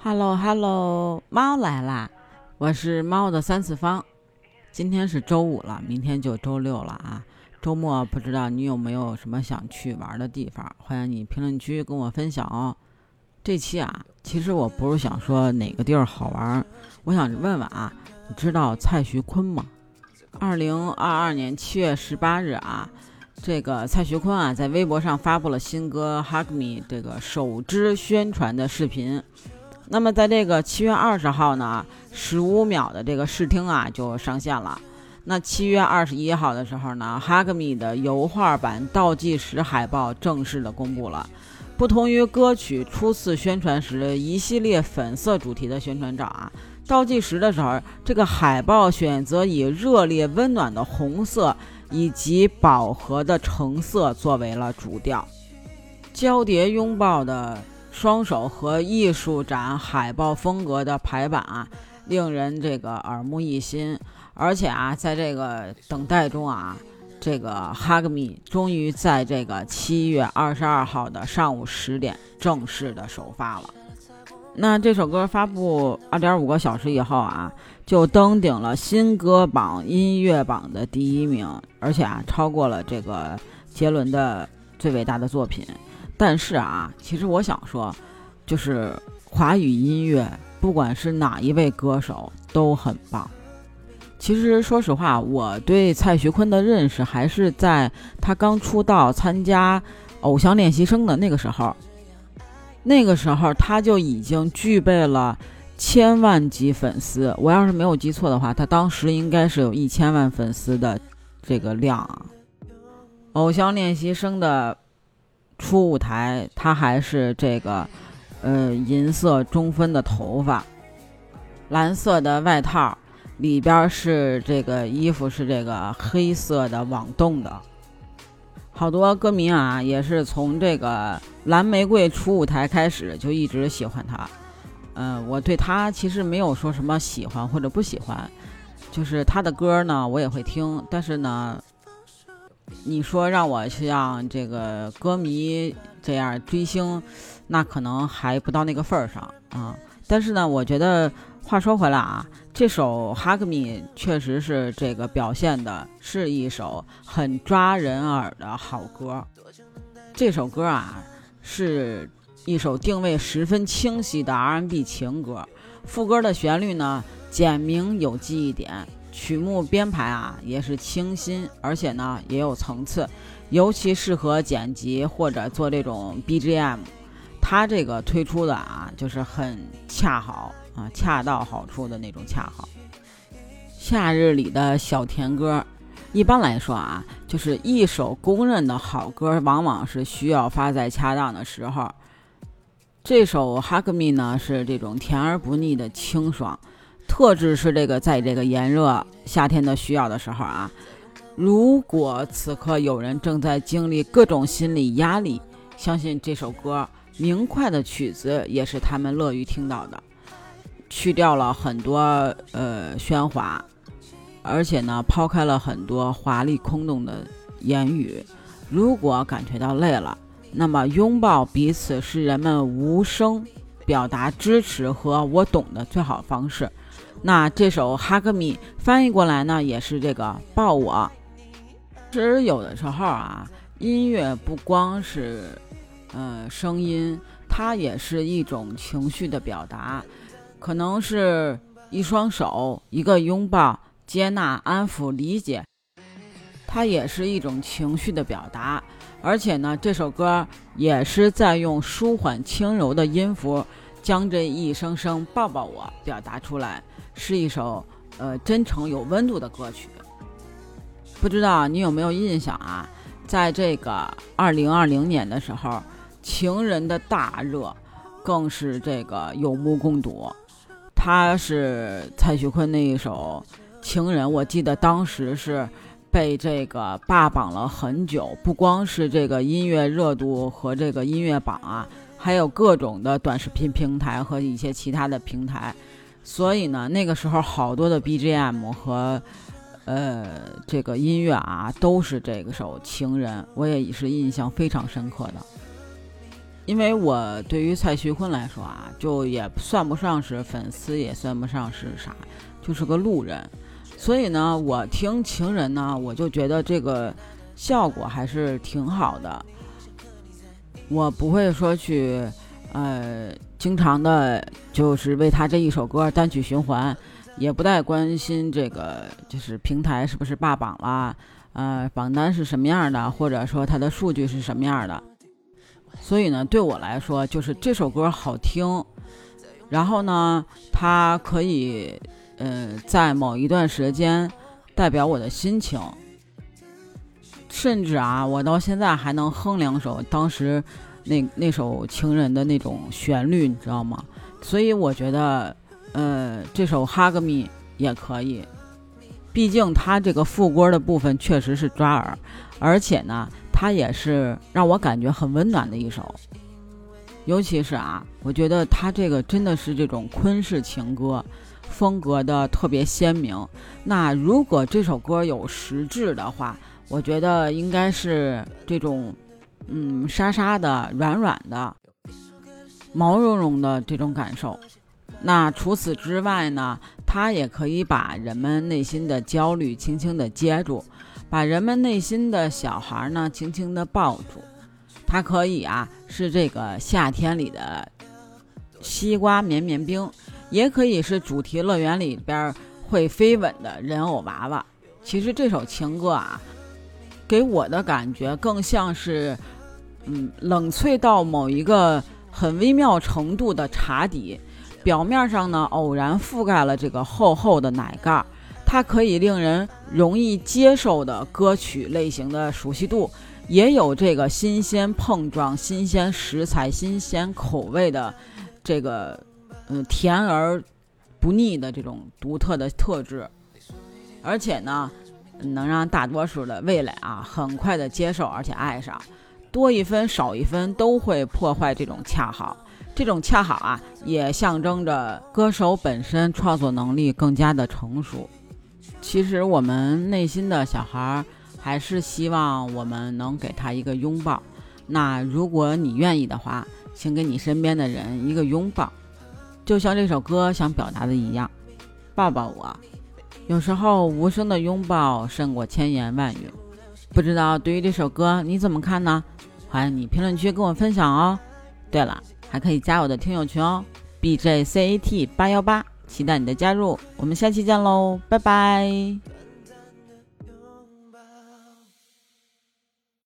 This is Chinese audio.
Hello Hello，猫来啦！我是猫的三次方。今天是周五了，明天就周六了啊！周末不知道你有没有什么想去玩的地方？欢迎你评论区跟我分享哦。这期啊，其实我不是想说哪个地儿好玩，我想问问啊，你知道蔡徐坤吗？二零二二年七月十八日啊。这个蔡徐坤啊，在微博上发布了新歌《Hug Me》这个首支宣传的视频。那么，在这个七月二十号呢，十五秒的这个试听啊就上线了。那七月二十一号的时候呢，《Hug Me》的油画版倒计时海报正式的公布了。不同于歌曲初次宣传时一系列粉色主题的宣传照啊，倒计时的时候，这个海报选择以热烈温暖的红色。以及饱和的橙色作为了主调，交叠拥抱的双手和艺术展海报风格的排版啊，令人这个耳目一新。而且啊，在这个等待中啊，这个哈格米终于在这个七月二十二号的上午十点正式的首发了。那这首歌发布二点五个小时以后啊，就登顶了新歌榜音乐榜的第一名，而且啊，超过了这个杰伦的最伟大的作品。但是啊，其实我想说，就是华语音乐，不管是哪一位歌手都很棒。其实说实话，我对蔡徐坤的认识还是在他刚出道参加偶像练习生的那个时候。那个时候他就已经具备了千万级粉丝，我要是没有记错的话，他当时应该是有一千万粉丝的这个量。偶像练习生的初舞台，他还是这个呃银色中分的头发，蓝色的外套，里边是这个衣服是这个黑色的网洞的。好多歌迷啊，也是从这个蓝玫瑰初舞台开始就一直喜欢他。嗯，我对他其实没有说什么喜欢或者不喜欢，就是他的歌呢我也会听，但是呢，你说让我像这个歌迷这样追星，那可能还不到那个份儿上啊。但是呢，我觉得。话说回来啊，这首《Hug Me》确实是这个表现的是一首很抓人耳的好歌。这首歌啊，是一首定位十分清晰的 R&B 情歌。副歌的旋律呢，简明有记忆点，曲目编排啊也是清新，而且呢也有层次，尤其适合剪辑或者做这种 BGM。它这个推出的啊，就是很恰好。啊，恰到好处的那种恰好。夏日里的小甜歌，一般来说啊，就是一首公认的好歌，往往是需要发在恰当的时候。这首《Hug Me》呢，是这种甜而不腻的清爽，特质是这个在这个炎热夏天的需要的时候啊。如果此刻有人正在经历各种心理压力，相信这首歌明快的曲子也是他们乐于听到的。去掉了很多呃喧哗，而且呢，抛开了很多华丽空洞的言语。如果感觉到累了，那么拥抱彼此是人们无声表达支持和我懂的最好方式。那这首《哈格米》翻译过来呢，也是这个抱我。其实有的时候啊，音乐不光是呃声音，它也是一种情绪的表达。可能是一双手，一个拥抱，接纳、安抚、理解，它也是一种情绪的表达。而且呢，这首歌也是在用舒缓轻柔的音符，将这一声声抱抱我表达出来，是一首呃真诚有温度的歌曲。不知道你有没有印象啊？在这个二零二零年的时候，情人的大热，更是这个有目共睹。他是蔡徐坤那一首《情人》，我记得当时是被这个霸榜了很久，不光是这个音乐热度和这个音乐榜啊，还有各种的短视频平台和一些其他的平台。所以呢，那个时候好多的 BGM 和呃这个音乐啊，都是这个首《情人》，我也是印象非常深刻的。因为我对于蔡徐坤来说啊，就也算不上是粉丝，也算不上是啥，就是个路人。所以呢，我听《情人》呢，我就觉得这个效果还是挺好的。我不会说去，呃，经常的，就是为他这一首歌单曲循环，也不太关心这个就是平台是不是霸榜啦，呃，榜单是什么样的，或者说它的数据是什么样的。所以呢，对我来说，就是这首歌好听，然后呢，它可以，呃，在某一段时间代表我的心情，甚至啊，我到现在还能哼两首当时那那首《情人》的那种旋律，你知道吗？所以我觉得，呃，这首《哈格米》也可以，毕竟它这个副歌的部分确实是抓耳，而且呢。它也是让我感觉很温暖的一首，尤其是啊，我觉得它这个真的是这种昆式情歌风格的特别鲜明。那如果这首歌有实质的话，我觉得应该是这种，嗯，沙沙的、软软的、毛茸茸的这种感受。那除此之外呢，它也可以把人们内心的焦虑轻轻地接住。把人们内心的小孩呢，轻轻地抱住。它可以啊，是这个夏天里的西瓜绵绵冰，也可以是主题乐园里边会飞吻的人偶娃娃。其实这首情歌啊，给我的感觉更像是，嗯，冷萃到某一个很微妙程度的茶底，表面上呢偶然覆盖了这个厚厚的奶盖。它可以令人容易接受的歌曲类型的熟悉度，也有这个新鲜碰撞、新鲜食材、新鲜口味的这个嗯甜而不腻的这种独特的特质，而且呢，能让大多数的味蕾啊很快的接受而且爱上，多一分少一分都会破坏这种恰好，这种恰好啊也象征着歌手本身创作能力更加的成熟。其实我们内心的小孩还是希望我们能给他一个拥抱。那如果你愿意的话，请给你身边的人一个拥抱，就像这首歌想表达的一样，抱抱我。有时候无声的拥抱胜过千言万语。不知道对于这首歌你怎么看呢？欢迎你评论区跟我分享哦。对了，还可以加我的听友群哦，B J C A T 八幺八。期待你的加入，我们下期见喽，拜拜。